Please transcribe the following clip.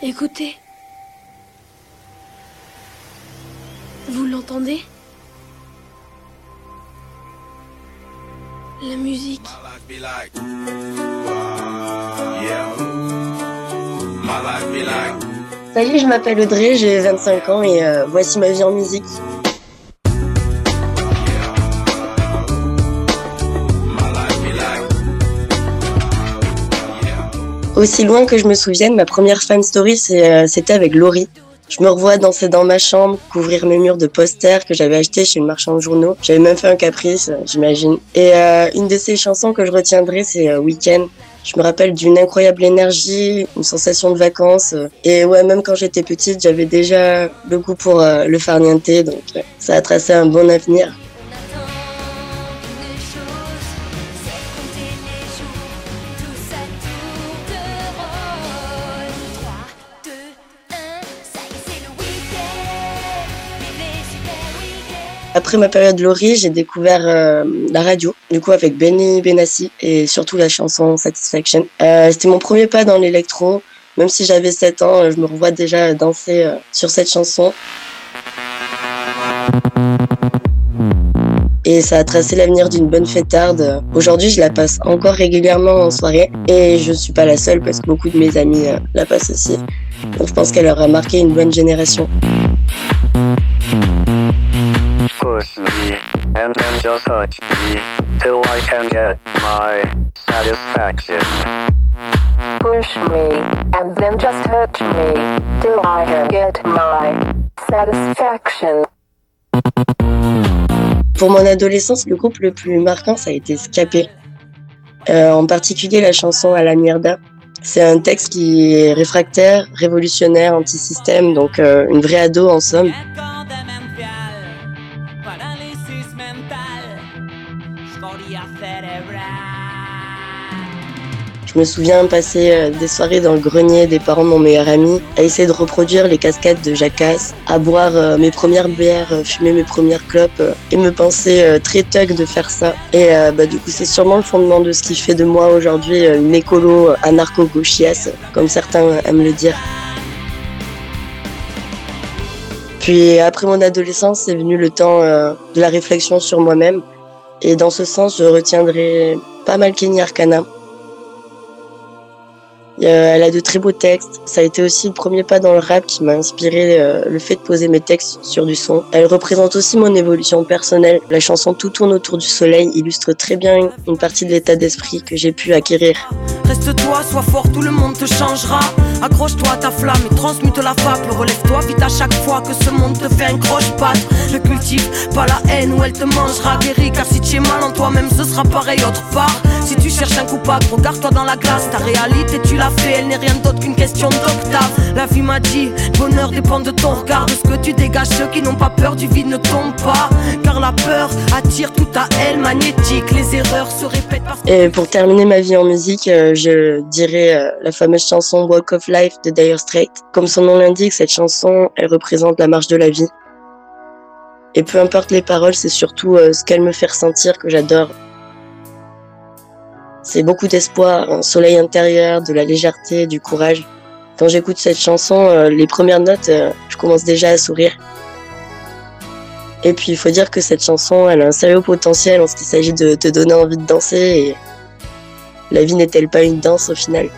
Écoutez. Vous l'entendez? La musique. Salut, je m'appelle Audrey, j'ai 25 ans et euh, voici ma vie en musique. Aussi loin que je me souvienne, ma première fan story, euh, c'était avec Laurie. Je me revois danser dans ma chambre, couvrir mes murs de posters que j'avais achetés chez le marchand de journaux. J'avais même fait un caprice, j'imagine. Et euh, une de ces chansons que je retiendrai, c'est euh, Weekend. Je me rappelle d'une incroyable énergie, une sensation de vacances. Et ouais, même quand j'étais petite, j'avais déjà le goût pour euh, le farniente, donc ça a tracé un bon avenir. Après ma période Laurie, j'ai découvert euh, la radio, du coup avec Benny Benassi et surtout la chanson Satisfaction. Euh, C'était mon premier pas dans l'électro. Même si j'avais 7 ans, je me revois déjà danser euh, sur cette chanson. Et ça a tracé l'avenir d'une bonne fêtarde. Aujourd'hui, je la passe encore régulièrement en soirée. Et je suis pas la seule parce que beaucoup de mes amis la passent aussi. Donc je pense qu'elle aura marqué une bonne génération. Push me, and then just touch me, till I can get my satisfaction. Push me, and then just touch me, till I can get my satisfaction. Pour mon adolescence, le groupe le plus marquant, ça a été Scapé. Euh, en particulier la chanson À la mierda. C'est un texte qui est réfractaire, révolutionnaire, anti-système, donc euh, une vraie ado en somme. Je me souviens passer euh, des soirées dans le grenier des parents de mon meilleur ami, à essayer de reproduire les cascades de Jacasse, à boire euh, mes premières bières, euh, fumer mes premières clopes et me penser très thug de faire ça. Et bah, du coup, c'est sûrement le fondement de ce qui fait de moi aujourd'hui une écolo anarcho-gauchiasse, comme certains aiment le dire. Puis après mon adolescence, c'est venu le temps de la réflexion sur moi-même. Et dans ce sens, je retiendrai pas mal Kenny Arcana, euh, elle a de très beaux textes. Ça a été aussi le premier pas dans le rap qui m'a inspiré euh, le fait de poser mes textes sur du son. Elle représente aussi mon évolution personnelle. La chanson Tout tourne autour du soleil illustre très bien une partie de l'état d'esprit que j'ai pu acquérir. Reste-toi, sois fort, tout le monde te changera. Accroche-toi à ta flamme et transmute la fable. Relève-toi vite à chaque fois que ce monde te fait un croche-patte. Ne cultive pas la haine ou elle te mangera. Guéri, car si tu es mal en toi-même, ce sera pareil autre part. Si tu cherches un coupable, regarde-toi dans la glace. Ta réalité, tu l'as fait, elle n'est rien d'autre qu'une question d'octave. La vie m'a dit, bonheur dépend de ton regard. Ce que tu dégages, ceux qui n'ont pas peur du vide ne tombent pas. Car la peur attire tout à elle magnétique. Les erreurs se répètent Et pour terminer ma vie en musique, euh, je dirais euh, la fameuse chanson Walk of Life de Dire Straits. Comme son nom l'indique, cette chanson, elle représente la marche de la vie. Et peu importe les paroles, c'est surtout euh, ce qu'elle me fait ressentir que j'adore. C'est beaucoup d'espoir, un soleil intérieur, de la légèreté, du courage. Quand j'écoute cette chanson, les premières notes, je commence déjà à sourire. Et puis il faut dire que cette chanson, elle a un sérieux potentiel en ce qu'il s'agit de te donner envie de danser la vie n'est-elle pas une danse au final?